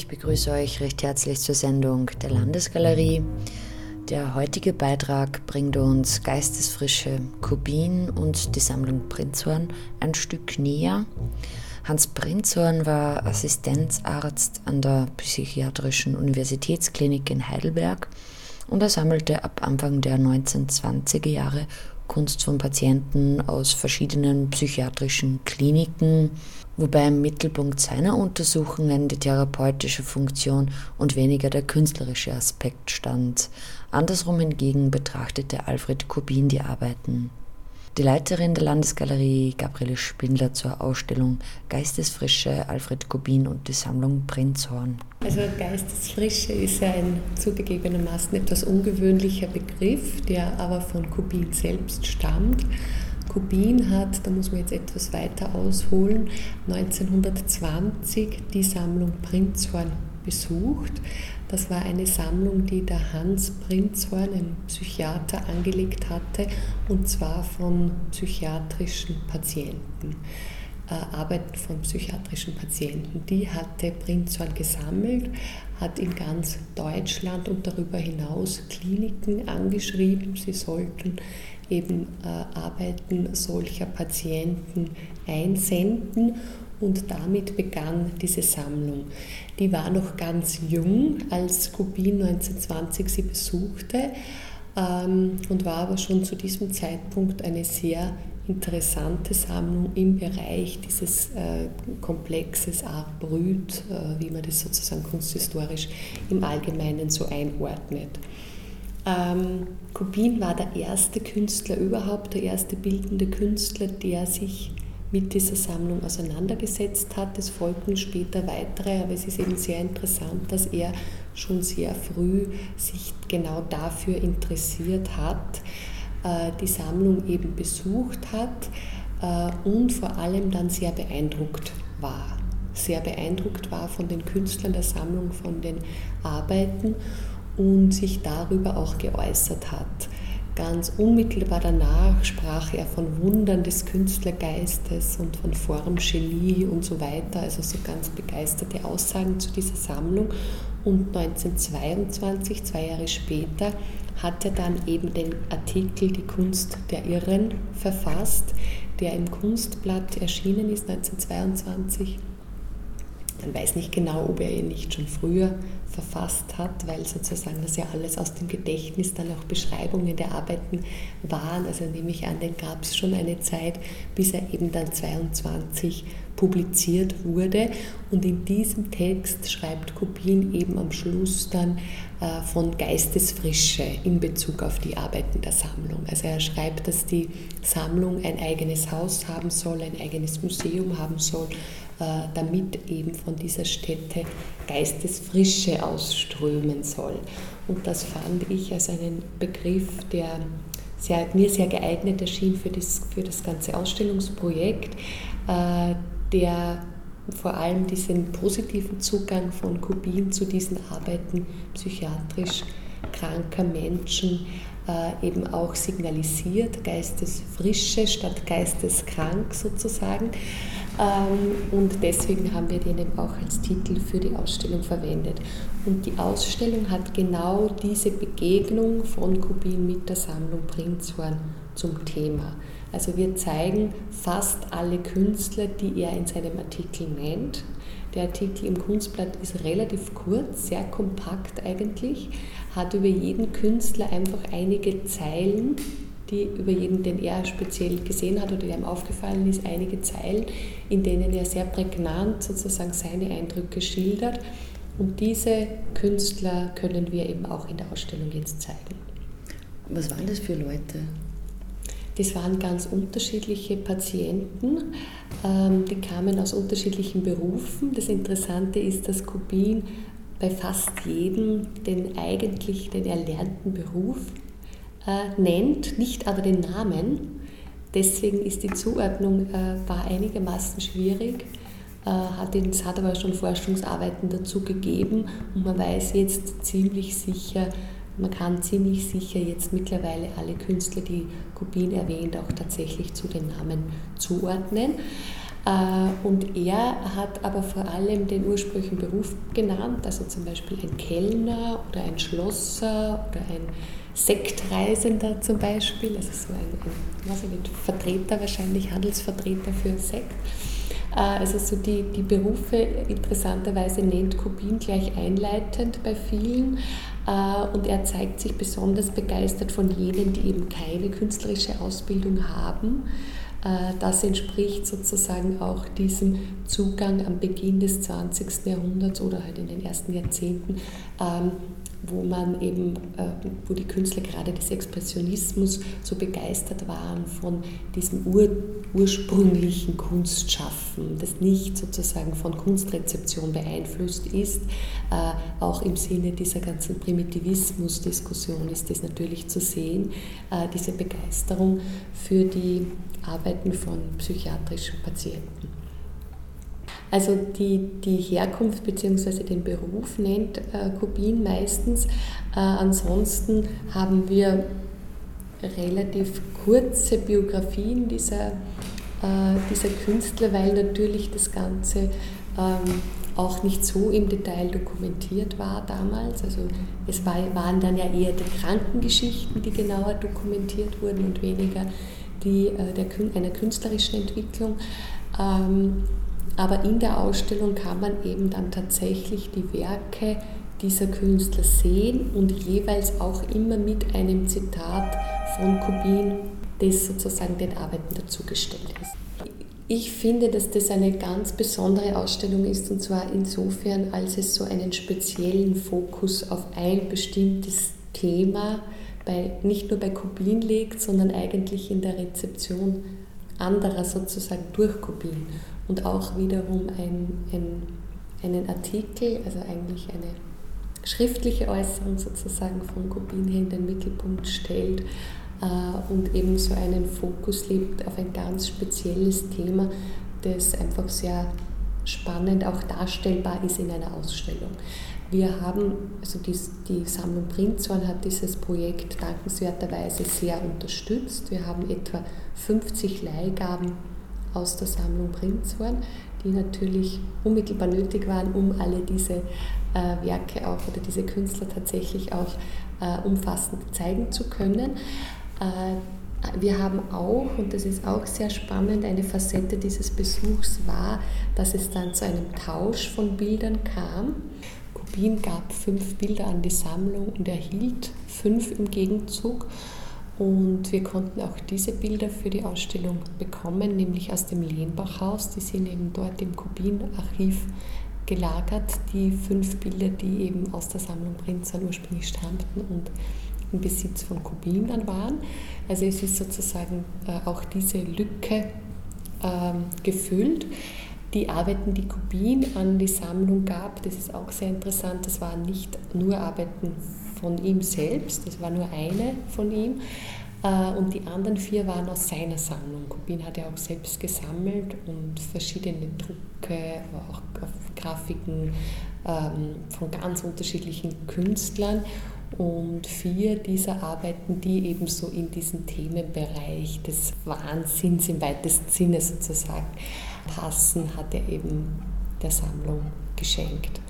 Ich begrüße euch recht herzlich zur Sendung der Landesgalerie. Der heutige Beitrag bringt uns Geistesfrische Kubin und die Sammlung Prinzhorn ein Stück näher. Hans Prinzhorn war Assistenzarzt an der Psychiatrischen Universitätsklinik in Heidelberg und er sammelte ab Anfang der 1920er Jahre Kunst von Patienten aus verschiedenen psychiatrischen Kliniken, wobei im Mittelpunkt seiner Untersuchungen die therapeutische Funktion und weniger der künstlerische Aspekt stand. Andersrum hingegen betrachtete Alfred Kubin die Arbeiten die Leiterin der Landesgalerie, Gabriele Spindler, zur Ausstellung Geistesfrische, Alfred Kubin und die Sammlung Prinzhorn. Also Geistesfrische ist ein zugegebenermaßen etwas ungewöhnlicher Begriff, der aber von Kubin selbst stammt. Kubin hat, da muss man jetzt etwas weiter ausholen, 1920 die Sammlung Prinzhorn besucht. Das war eine Sammlung, die der Hans Prinzhorn, ein Psychiater, angelegt hatte, und zwar von psychiatrischen Patienten. Äh, Arbeiten von psychiatrischen Patienten. Die hatte Prinzhorn gesammelt, hat in ganz Deutschland und darüber hinaus Kliniken angeschrieben. Sie sollten eben äh, Arbeiten solcher Patienten einsenden und damit begann diese Sammlung. Die war noch ganz jung, als Kubin 1920 sie besuchte ähm, und war aber schon zu diesem Zeitpunkt eine sehr interessante Sammlung im Bereich dieses äh, Komplexes Art Brüt, äh, wie man das sozusagen kunsthistorisch im Allgemeinen so einordnet. Ähm, Kubin war der erste Künstler überhaupt, der erste bildende Künstler, der sich mit dieser Sammlung auseinandergesetzt hat. Es folgten später weitere, aber es ist eben sehr interessant, dass er schon sehr früh sich genau dafür interessiert hat, äh, die Sammlung eben besucht hat äh, und vor allem dann sehr beeindruckt war. Sehr beeindruckt war von den Künstlern der Sammlung, von den Arbeiten und sich darüber auch geäußert hat. Ganz unmittelbar danach sprach er von Wundern des Künstlergeistes und von Formgenie und so weiter, also so ganz begeisterte Aussagen zu dieser Sammlung. Und 1922, zwei Jahre später, hat er dann eben den Artikel Die Kunst der Irren verfasst, der im Kunstblatt erschienen ist 1922 man weiß nicht genau, ob er ihn nicht schon früher verfasst hat, weil sozusagen das ja alles aus dem Gedächtnis dann auch Beschreibungen der Arbeiten waren. Also nehme ich an, den gab es schon eine Zeit, bis er eben dann 22 publiziert wurde. Und in diesem Text schreibt Kubin eben am Schluss dann äh, von Geistesfrische in Bezug auf die Arbeiten der Sammlung. Also er schreibt, dass die Sammlung ein eigenes Haus haben soll, ein eigenes Museum haben soll damit eben von dieser Stätte Geistesfrische ausströmen soll. Und das fand ich als einen Begriff, der sehr, mir sehr geeignet erschien für das, für das ganze Ausstellungsprojekt, äh, der vor allem diesen positiven Zugang von Kubin zu diesen Arbeiten psychiatrisch kranker Menschen äh, eben auch signalisiert, Geistesfrische statt Geisteskrank sozusagen. Ähm, und deswegen haben wir den eben auch als Titel für die Ausstellung verwendet. Und die Ausstellung hat genau diese Begegnung von Kubin mit der Sammlung Prinzhorn zum Thema. Also wir zeigen fast alle Künstler, die er in seinem Artikel nennt. Der Artikel im Kunstblatt ist relativ kurz, sehr kompakt eigentlich, hat über jeden Künstler einfach einige Zeilen, die über jeden, den er speziell gesehen hat oder der ihm aufgefallen ist, einige Zeilen, in denen er sehr prägnant sozusagen seine Eindrücke schildert. Und diese Künstler können wir eben auch in der Ausstellung jetzt zeigen. Was waren das für Leute? Das waren ganz unterschiedliche Patienten, ähm, die kamen aus unterschiedlichen Berufen. Das Interessante ist, dass Kubin bei fast jedem den eigentlich den erlernten Beruf äh, nennt, nicht aber den Namen. Deswegen ist die Zuordnung äh, war einigermaßen schwierig. Äh, hat, es hat aber schon Forschungsarbeiten dazu gegeben und man weiß jetzt ziemlich sicher, man kann ziemlich sicher jetzt mittlerweile alle Künstler, die Kubin erwähnt, auch tatsächlich zu den Namen zuordnen. Äh, und er hat aber vor allem den ursprünglichen Beruf genannt, also zum Beispiel ein Kellner oder ein Schlosser oder ein Sektreisender zum Beispiel, also so ein, ein was nicht, Vertreter wahrscheinlich, Handelsvertreter für Sekt. Äh, also so die, die Berufe interessanterweise nennt Kubin gleich einleitend bei vielen äh, und er zeigt sich besonders begeistert von jenen, die eben keine künstlerische Ausbildung haben. Äh, das entspricht sozusagen auch diesem Zugang am Beginn des 20. Jahrhunderts oder halt in den ersten Jahrzehnten ähm, wo man eben, äh, wo die Künstler gerade des Expressionismus so begeistert waren von diesem ur, ursprünglichen Kunstschaffen, das nicht sozusagen von Kunstrezeption beeinflusst ist. Äh, auch im Sinne dieser ganzen Primitivismus-Diskussion ist das natürlich zu sehen, äh, diese Begeisterung für die Arbeiten von psychiatrischen Patienten. Also die, die Herkunft bzw. den Beruf nennt äh, Kubin meistens. Äh, ansonsten haben wir relativ kurze Biografien dieser, äh, dieser Künstler, weil natürlich das Ganze ähm, auch nicht so im Detail dokumentiert war damals. Also es war, waren dann ja eher die Krankengeschichten, die genauer dokumentiert wurden und weniger die äh, der, einer künstlerischen Entwicklung. Ähm, aber in der Ausstellung kann man eben dann tatsächlich die Werke dieser Künstler sehen und jeweils auch immer mit einem Zitat von Kubin, das sozusagen den Arbeiten dazugestellt ist. Ich finde, dass das eine ganz besondere Ausstellung ist und zwar insofern, als es so einen speziellen Fokus auf ein bestimmtes Thema bei, nicht nur bei Kubin legt, sondern eigentlich in der Rezeption anderer sozusagen durch Kubin und auch wiederum ein, ein, einen Artikel, also eigentlich eine schriftliche Äußerung sozusagen von Kubin hier in den Mittelpunkt stellt äh, und eben so einen Fokus legt auf ein ganz spezielles Thema, das einfach sehr spannend auch darstellbar ist in einer Ausstellung. Wir haben, also die, die Sammlung Prinzhorn hat dieses Projekt dankenswerterweise sehr unterstützt. Wir haben etwa 50 Leihgaben aus der Sammlung Prinzhorn, die natürlich unmittelbar nötig waren, um alle diese äh, Werke auch oder diese Künstler tatsächlich auch äh, umfassend zeigen zu können. Äh, wir haben auch, und das ist auch sehr spannend, eine Facette dieses Besuchs war, dass es dann zu einem Tausch von Bildern kam. Kubin gab fünf Bilder an die Sammlung und erhielt fünf im Gegenzug. Und wir konnten auch diese Bilder für die Ausstellung bekommen, nämlich aus dem Lehnbachhaus. Die sind eben dort im Kubin-Archiv gelagert, die fünf Bilder, die eben aus der Sammlung Prinzern ursprünglich stammten und im Besitz von Kubin dann waren. Also es ist sozusagen äh, auch diese Lücke ähm, gefüllt. Die Arbeiten, die Kubin an die Sammlung gab, das ist auch sehr interessant, das waren nicht nur Arbeiten von ihm selbst, das war nur eine von ihm. Äh, und die anderen vier waren aus seiner Sammlung. Kubin hat ja auch selbst gesammelt und verschiedene Drucke, auch Grafiken ähm, von ganz unterschiedlichen Künstlern. Und vier dieser Arbeiten, die eben so in diesen Themenbereich des Wahnsinns im weitesten Sinne sozusagen passen, hat er eben der Sammlung geschenkt.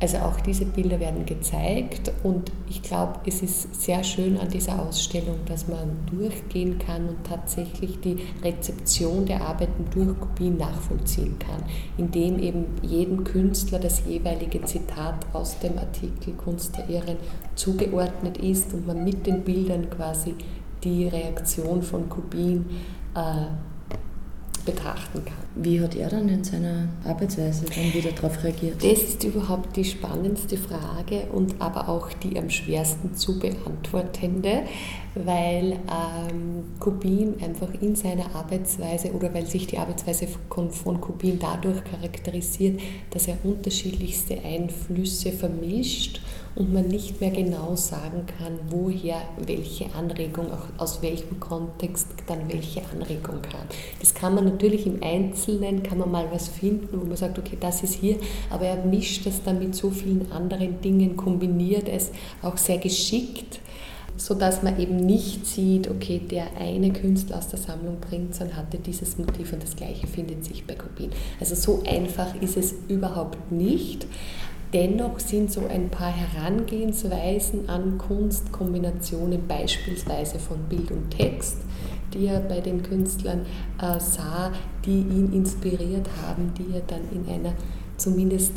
Also auch diese Bilder werden gezeigt und ich glaube, es ist sehr schön an dieser Ausstellung, dass man durchgehen kann und tatsächlich die Rezeption der Arbeiten durch Kopien nachvollziehen kann, indem eben jedem Künstler das jeweilige Zitat aus dem Artikel Kunst der Irren zugeordnet ist und man mit den Bildern quasi die Reaktion von Kubin äh, betrachten kann. Wie hat er dann in seiner Arbeitsweise dann wieder darauf reagiert? Das ist überhaupt die spannendste Frage und aber auch die am schwersten zu beantwortende, weil ähm, Kubin einfach in seiner Arbeitsweise oder weil sich die Arbeitsweise von, von Kubin dadurch charakterisiert, dass er unterschiedlichste Einflüsse vermischt und man nicht mehr genau sagen kann, woher welche Anregung, auch aus welchem Kontext dann welche Anregung kam. Das kann man natürlich im Einzelnen, kann man mal was finden, wo man sagt, okay, das ist hier, aber er mischt das dann mit so vielen anderen Dingen, kombiniert es auch sehr geschickt sodass man eben nicht sieht, okay, der eine Künstler aus der Sammlung Prinzern hatte dieses Motiv und das gleiche findet sich bei Kopien. Also so einfach ist es überhaupt nicht. Dennoch sind so ein paar Herangehensweisen an Kunstkombinationen, beispielsweise von Bild und Text, die er bei den Künstlern äh, sah, die ihn inspiriert haben, die er dann in einer zumindest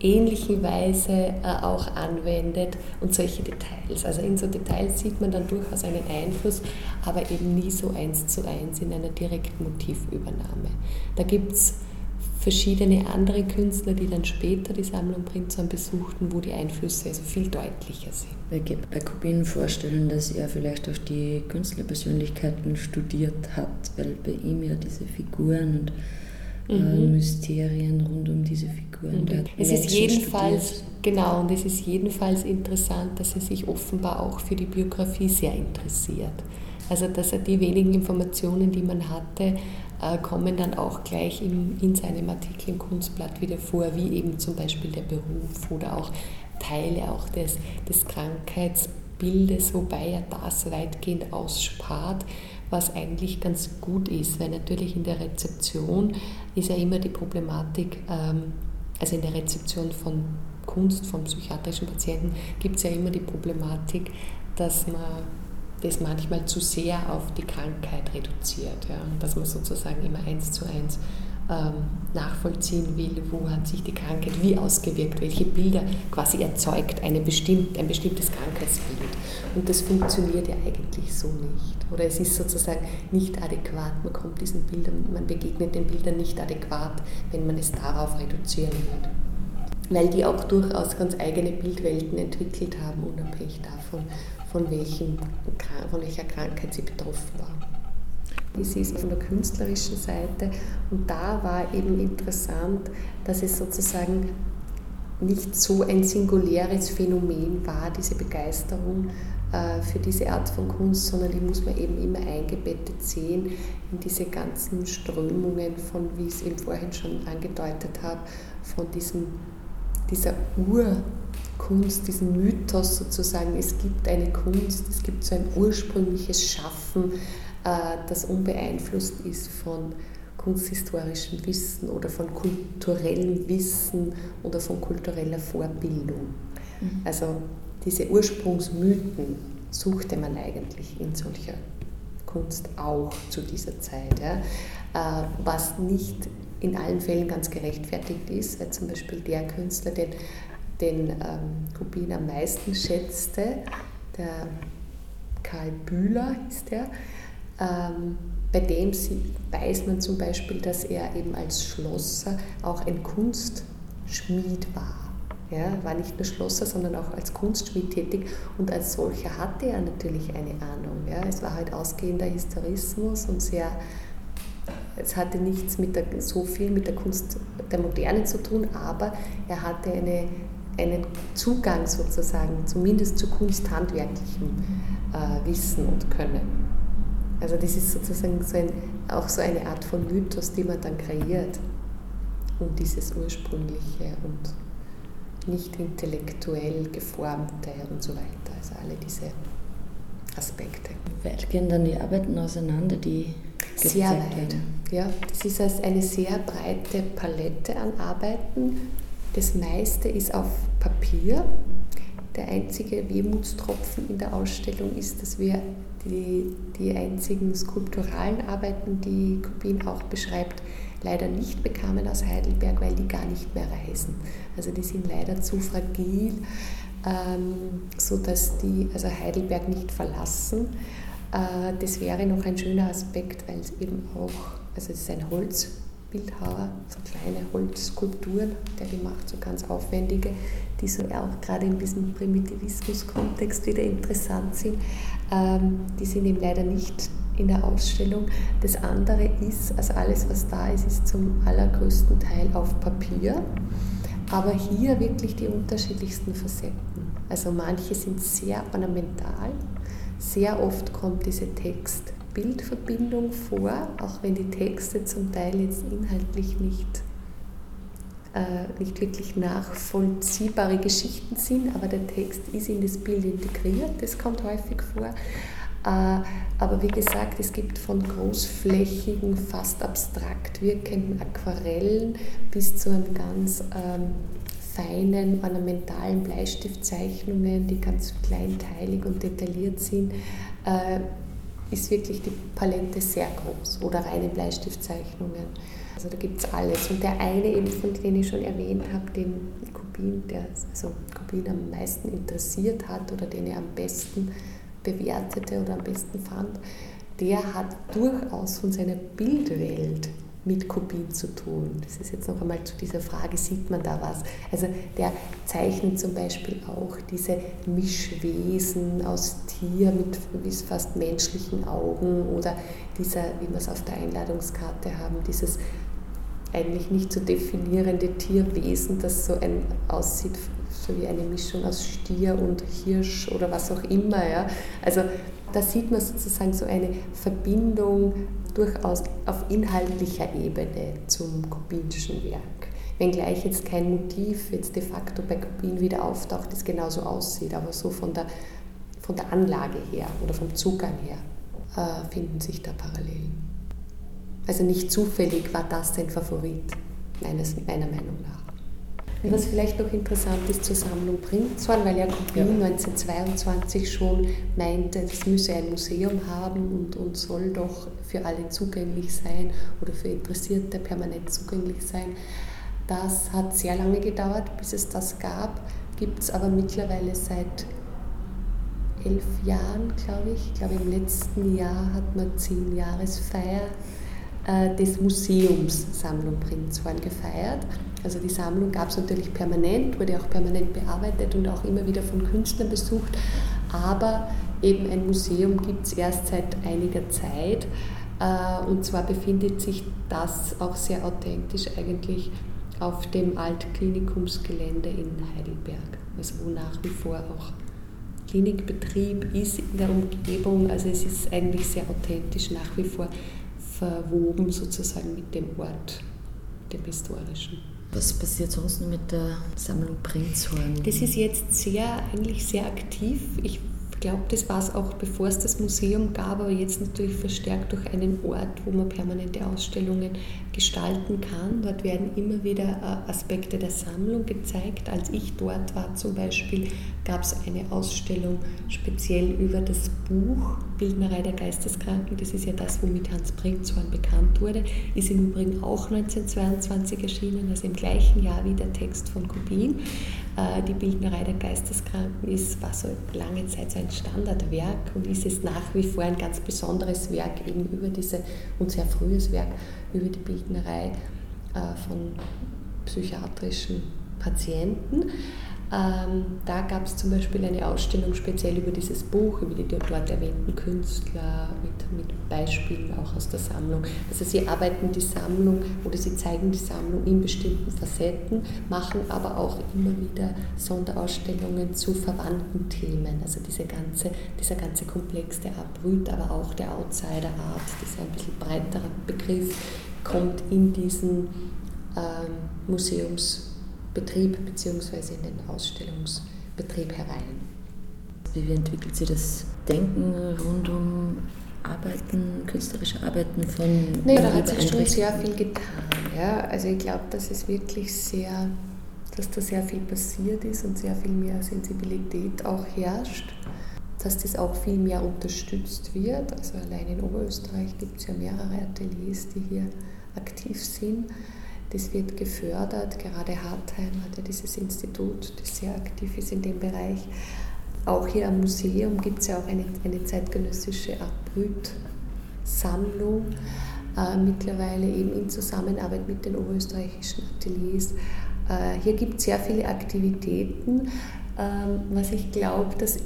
ähnlichen Weise äh, auch anwendet und solche Details. Also in so Details sieht man dann durchaus einen Einfluss, aber eben nie so eins zu eins in einer direkten Motivübernahme. Da gibt es verschiedene andere Künstler, die dann später die Sammlung Prinzhorn besuchten, wo die Einflüsse also viel deutlicher sind. Ich kann bei Kubin vorstellen, dass er vielleicht auch die Künstlerpersönlichkeiten studiert hat, weil bei ihm ja diese Figuren und äh, mhm. Mysterien rund um diese Figuren. Mhm. Es ist jedenfalls, studiert. genau, und es ist jedenfalls interessant, dass er sich offenbar auch für die Biografie sehr interessiert. Also dass er die wenigen Informationen, die man hatte, kommen dann auch gleich in, in seinem Artikel im Kunstblatt wieder vor, wie eben zum Beispiel der Beruf oder auch Teile auch des, des Krankheitsbildes, wobei er das weitgehend ausspart was eigentlich ganz gut ist, weil natürlich in der Rezeption ist ja immer die Problematik, ähm, also in der Rezeption von Kunst von psychiatrischen Patienten gibt es ja immer die Problematik, dass man das manchmal zu sehr auf die Krankheit reduziert, ja, dass man sozusagen immer eins zu eins ähm, nachvollziehen will, wo hat sich die Krankheit wie ausgewirkt, welche Bilder quasi erzeugt eine bestimmt, ein bestimmtes Krankheitsbild. Und das funktioniert ja eigentlich so nicht. Oder es ist sozusagen nicht adäquat, man kommt diesen Bildern, man begegnet den Bildern nicht adäquat, wenn man es darauf reduzieren wird. Weil die auch durchaus ganz eigene Bildwelten entwickelt haben, unabhängig davon, von, welchen, von welcher Krankheit sie betroffen waren ist es von der künstlerischen Seite. Und da war eben interessant, dass es sozusagen nicht so ein singuläres Phänomen war, diese Begeisterung äh, für diese Art von Kunst, sondern die muss man eben immer eingebettet sehen in diese ganzen Strömungen von, wie ich es eben vorhin schon angedeutet habe, von diesem, dieser Urkunst, diesem Mythos sozusagen. Es gibt eine Kunst, es gibt so ein ursprüngliches Schaffen, äh, das unbeeinflusst ist von kunsthistorischem Wissen oder von kulturellem Wissen oder von kultureller Vorbildung. Mhm. Also diese Ursprungsmythen suchte man eigentlich in solcher Kunst auch zu dieser Zeit, ja. Äh, was nicht in allen Fällen ganz gerechtfertigt ist, weil zum Beispiel der Künstler, den, den ähm, Kubin am meisten schätzte, der Karl Bühler hieß der, ähm, bei dem weiß man zum Beispiel, dass er eben als Schlosser auch ein Kunstschmied war. Ja, war nicht nur Schlosser, sondern auch als Kunstschmied tätig und als solcher hatte er natürlich eine Ahnung. Ja. Es war halt ausgehender Historismus und sehr, es hatte nichts mit der, so viel mit der Kunst der Moderne zu tun, aber er hatte eine, einen Zugang sozusagen, zumindest zu kunsthandwerklichem äh, Wissen und Können. Also das ist sozusagen so ein, auch so eine Art von Mythos, die man dann kreiert. Und dieses ursprüngliche und nicht intellektuell geformte und so weiter. Also alle diese Aspekte. Weit gehen dann die Arbeiten auseinander, die sehr weit. Werden. Ja, das ist also eine sehr breite Palette an Arbeiten. Das meiste ist auf Papier. Der einzige Wehmutstropfen in der Ausstellung ist, dass wir die, die einzigen skulpturalen Arbeiten, die Kubin auch beschreibt, leider nicht bekamen aus Heidelberg, weil die gar nicht mehr reisen. Also die sind leider zu fragil, ähm, sodass die also Heidelberg nicht verlassen. Äh, das wäre noch ein schöner Aspekt, weil es eben auch, also es ist ein Holzbildhauer, so kleine Holzskulpturen, der die macht, so ganz aufwendige, die so auch gerade in diesem Primitivismus-Kontext wieder interessant sind. Ähm, die sind eben leider nicht in der Ausstellung. Das andere ist, also alles, was da ist, ist zum allergrößten Teil auf Papier. Aber hier wirklich die unterschiedlichsten Facetten. Also manche sind sehr ornamental. Sehr oft kommt diese Text-Bild-Verbindung vor, auch wenn die Texte zum Teil jetzt inhaltlich nicht äh, nicht wirklich nachvollziehbare Geschichten sind, aber der Text ist in das Bild integriert, das kommt häufig vor. Äh, aber wie gesagt, es gibt von großflächigen, fast abstrakt wirkenden Aquarellen bis zu einem ganz ähm, feinen, ornamentalen Bleistiftzeichnungen, die ganz kleinteilig und detailliert sind, äh, ist wirklich die Palette sehr groß oder reine Bleistiftzeichnungen. Also da gibt es alles. Und der eine, eben, von dem ich schon erwähnt habe, den Kubin, der also Kubin am meisten interessiert hat oder den er am besten bewertete oder am besten fand, der hat durchaus von seiner Bildwelt mit Kopien zu tun. Das ist jetzt noch einmal zu dieser Frage, sieht man da was? Also der zeichnet zum Beispiel auch diese Mischwesen aus Tier mit fast menschlichen Augen oder dieser, wie wir es auf der Einladungskarte haben, dieses eigentlich nicht zu definierende Tierwesen, das so ein aussieht, so wie eine Mischung aus Stier und Hirsch oder was auch immer. Ja. Also da sieht man sozusagen so eine Verbindung durchaus auf inhaltlicher Ebene zum kubinischen Werk. Wenngleich jetzt kein Motiv jetzt de facto bei Kubin wieder auftaucht, das genauso aussieht, aber so von der, von der Anlage her oder vom Zugang her äh, finden sich da Parallelen. Also nicht zufällig war das sein Favorit, meines, meiner Meinung nach. Und was vielleicht noch interessant ist zur Sammlung Prinzhorn, weil ja Kopien ja. 1922 schon meinte, es müsse ein Museum haben und, und soll doch für alle zugänglich sein oder für Interessierte permanent zugänglich sein. Das hat sehr lange gedauert, bis es das gab, gibt es aber mittlerweile seit elf Jahren, glaube ich. Ich glaube, im letzten Jahr hat man zehn Jahresfeier äh, des Museums Sammlung Prinzhorn gefeiert. Also die Sammlung gab es natürlich permanent, wurde auch permanent bearbeitet und auch immer wieder von Künstlern besucht. Aber eben ein Museum gibt es erst seit einiger Zeit. Äh, und zwar befindet sich das auch sehr authentisch eigentlich auf dem Altklinikumsgelände in Heidelberg, also wo nach wie vor auch Klinikbetrieb ist in der Umgebung. Also es ist eigentlich sehr authentisch nach wie vor verwoben sozusagen mit dem Ort, dem historischen. Was passiert sonst mit der Sammlung Prinzhorn? Das ist jetzt sehr, eigentlich sehr aktiv. Ich glaube, das war es auch, bevor es das Museum gab, aber jetzt natürlich verstärkt durch einen Ort, wo man permanente Ausstellungen gestalten kann. Dort werden immer wieder äh, Aspekte der Sammlung gezeigt. Als ich dort war zum Beispiel, gab es eine Ausstellung speziell über das Buch Bildnerei der Geisteskranken. Das ist ja das, womit Hans Prinzhorn bekannt wurde. Ist im Übrigen auch 1922 erschienen, also im gleichen Jahr wie der Text von Kubin. Äh, die Bildnerei der Geisteskranken ist, war so lange Zeit so ein Standardwerk und ist es nach wie vor ein ganz besonderes Werk eben über diese und sehr frühes Werk über die Bildnerei äh, von psychiatrischen Patienten. Ähm, da gab es zum Beispiel eine Ausstellung speziell über dieses Buch, über die dort erwähnten Künstler mit, mit Beispielen auch aus der Sammlung. Also sie arbeiten die Sammlung oder sie zeigen die Sammlung in bestimmten Facetten, machen aber auch immer wieder Sonderausstellungen zu verwandten Themen. Also diese ganze, dieser ganze Komplex der Abrüt, aber auch der Outsider-Art, dieser ein bisschen breiterer Begriff, kommt in diesen ähm, Museums- Betrieb bzw. in den Ausstellungsbetrieb herein. Wie entwickelt sich das Denken rund um Arbeiten, künstlerische Arbeiten von Naja, da hat sich schon sehr viel getan. Ja. Also ich glaube, dass es wirklich sehr, dass da sehr viel passiert ist und sehr viel mehr Sensibilität auch herrscht, dass das auch viel mehr unterstützt wird. Also allein in Oberösterreich gibt es ja mehrere Ateliers, die hier aktiv sind. Das wird gefördert. Gerade Hartheim hat ja dieses Institut, das sehr aktiv ist in dem Bereich. Auch hier am Museum gibt es ja auch eine, eine zeitgenössische Abrüt-Sammlung, äh, mittlerweile eben in Zusammenarbeit mit den oberösterreichischen Ateliers. Äh, hier gibt es sehr viele Aktivitäten, ähm, was ich glaube, dass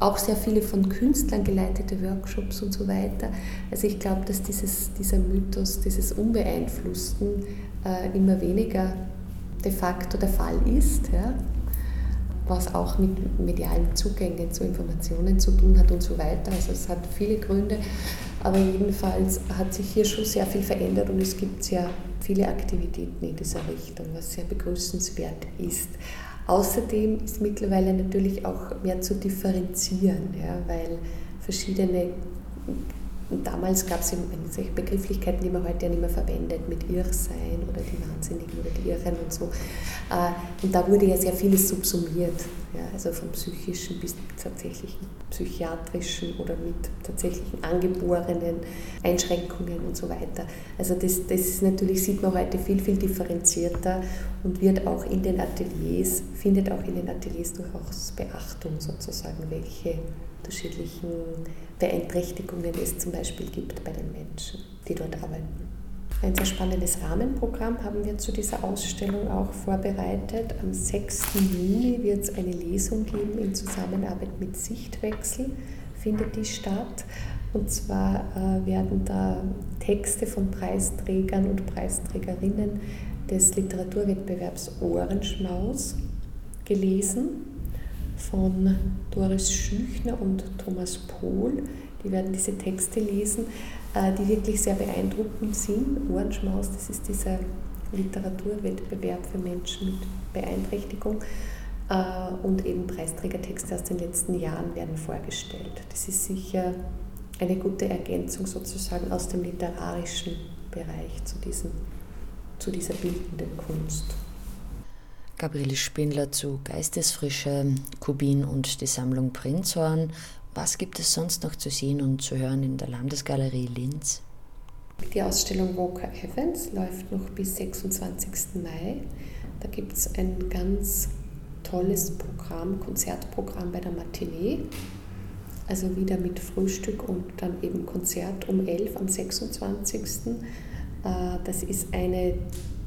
auch sehr viele von Künstlern geleitete Workshops und so weiter. Also ich glaube, dass dieses, dieser Mythos dieses Unbeeinflussten äh, immer weniger de facto der Fall ist, ja, was auch mit medialen Zugängen zu Informationen zu tun hat und so weiter. Also es hat viele Gründe. Aber jedenfalls hat sich hier schon sehr viel verändert und es gibt sehr viele Aktivitäten in dieser Richtung, was sehr begrüßenswert ist. Außerdem ist mittlerweile natürlich auch mehr zu differenzieren, ja, weil verschiedene damals gab es solche Begrifflichkeiten, die man heute ja nicht mehr verwendet, mit Irrsein oder die Wahnsinnigen oder die Irren und so. Äh, und da wurde ja sehr vieles subsumiert, ja, also vom psychischen bis tatsächlichen psychiatrischen oder mit tatsächlichen angeborenen Einschränkungen und so weiter. Also das, das ist natürlich, sieht man heute viel, viel differenzierter und wird auch in den Ateliers, findet auch in den Ateliers durchaus Beachtung sozusagen, welche unterschiedlichen Beeinträchtigungen es zum Beispiel gibt bei den Menschen, die dort arbeiten. Ein sehr spannendes Rahmenprogramm haben wir zu dieser Ausstellung auch vorbereitet. Am 6. Juni wird es eine Lesung geben in Zusammenarbeit mit Sichtwechsel, findet die statt. Und zwar äh, werden da Texte von Preisträgern und Preisträgerinnen des Literaturwettbewerbs Ohrenschmaus gelesen von Doris Schüchner und Thomas Pohl. Die werden diese Texte lesen, die wirklich sehr beeindruckend sind. Ohrenschmaus, das ist dieser Literaturwettbewerb für Menschen mit Beeinträchtigung. Äh, und eben Preisträgertexte aus den letzten Jahren werden vorgestellt. Das ist sicher eine gute Ergänzung sozusagen aus dem literarischen Bereich zu, diesem, zu dieser bildenden Kunst. Gabriele Spindler zu Geistesfrische, Kubin und die Sammlung Prinzhorn. Was gibt es sonst noch zu sehen und zu hören in der Landesgalerie Linz? Die Ausstellung Walker Evans läuft noch bis 26. Mai. Da gibt es ein ganz tolles Programm, Konzertprogramm bei der Matinee. Also wieder mit Frühstück und dann eben Konzert um 11 am 26. Äh, das ist eine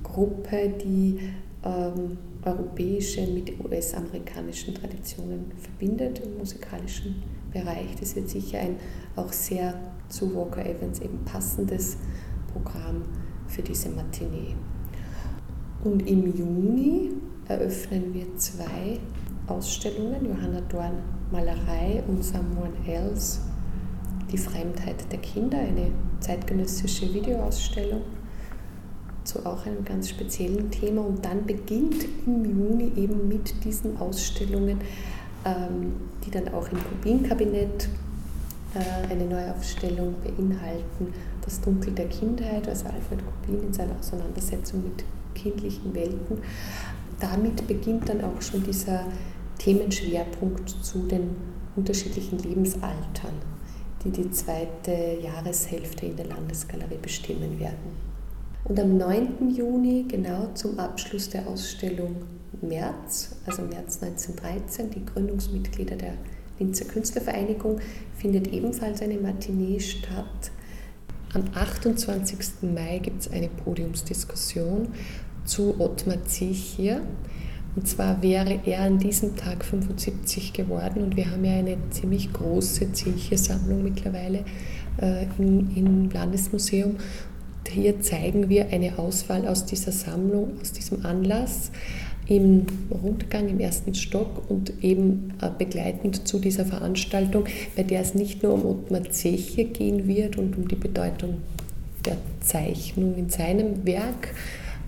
Gruppe, die ähm, europäische mit US-amerikanischen Traditionen verbindet im musikalischen Bereich. Das wird sicher ein auch sehr zu Walker Evans eben passendes Programm für diese Matinee. Und im Juni eröffnen wir zwei Ausstellungen, Johanna Dorn Malerei und Someone Else, die Fremdheit der Kinder, eine zeitgenössische Videoausstellung zu auch einem ganz speziellen Thema. Und dann beginnt im Juni eben mit diesen Ausstellungen, die dann auch im Kubin-Kabinett äh, eine Neuaufstellung beinhalten. Das Dunkel der Kindheit, also Alfred Kubin in seiner Auseinandersetzung mit kindlichen Welten. Damit beginnt dann auch schon dieser Themenschwerpunkt zu den unterschiedlichen Lebensaltern, die die zweite Jahreshälfte in der Landesgalerie bestimmen werden. Und am 9. Juni, genau zum Abschluss der Ausstellung März, also März 1913, die Gründungsmitglieder der Linzer Künstlervereinigung, findet ebenfalls eine Matinee statt. Am 28. Mai gibt es eine Podiumsdiskussion zu Ottmar Zichier. Und zwar wäre er an diesem Tag 75 geworden und wir haben ja eine ziemlich große Zichier-Sammlung mittlerweile äh, im, im Landesmuseum hier zeigen wir eine Auswahl aus dieser Sammlung, aus diesem Anlass im Rundgang im ersten Stock und eben äh, begleitend zu dieser Veranstaltung, bei der es nicht nur um Ottmar Zeche gehen wird und um die Bedeutung der Zeichnung in seinem Werk,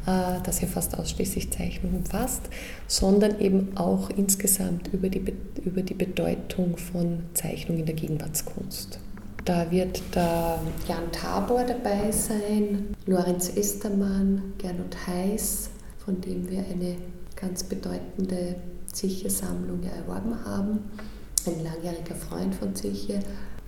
äh, das ja fast ausschließlich Zeichnung umfasst, sondern eben auch insgesamt über die, über die Bedeutung von Zeichnung in der Gegenwartskunst. Da wird der Jan Tabor dabei sein, Lorenz Estermann, Gernot Heiß, von dem wir eine ganz bedeutende Ziche-Sammlung erworben haben, ein langjähriger Freund von Ziche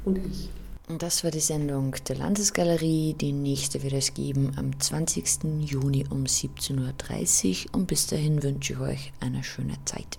und ich. Und das war die Sendung der Landesgalerie. Die nächste wird es geben am 20. Juni um 17.30 Uhr. Und bis dahin wünsche ich euch eine schöne Zeit.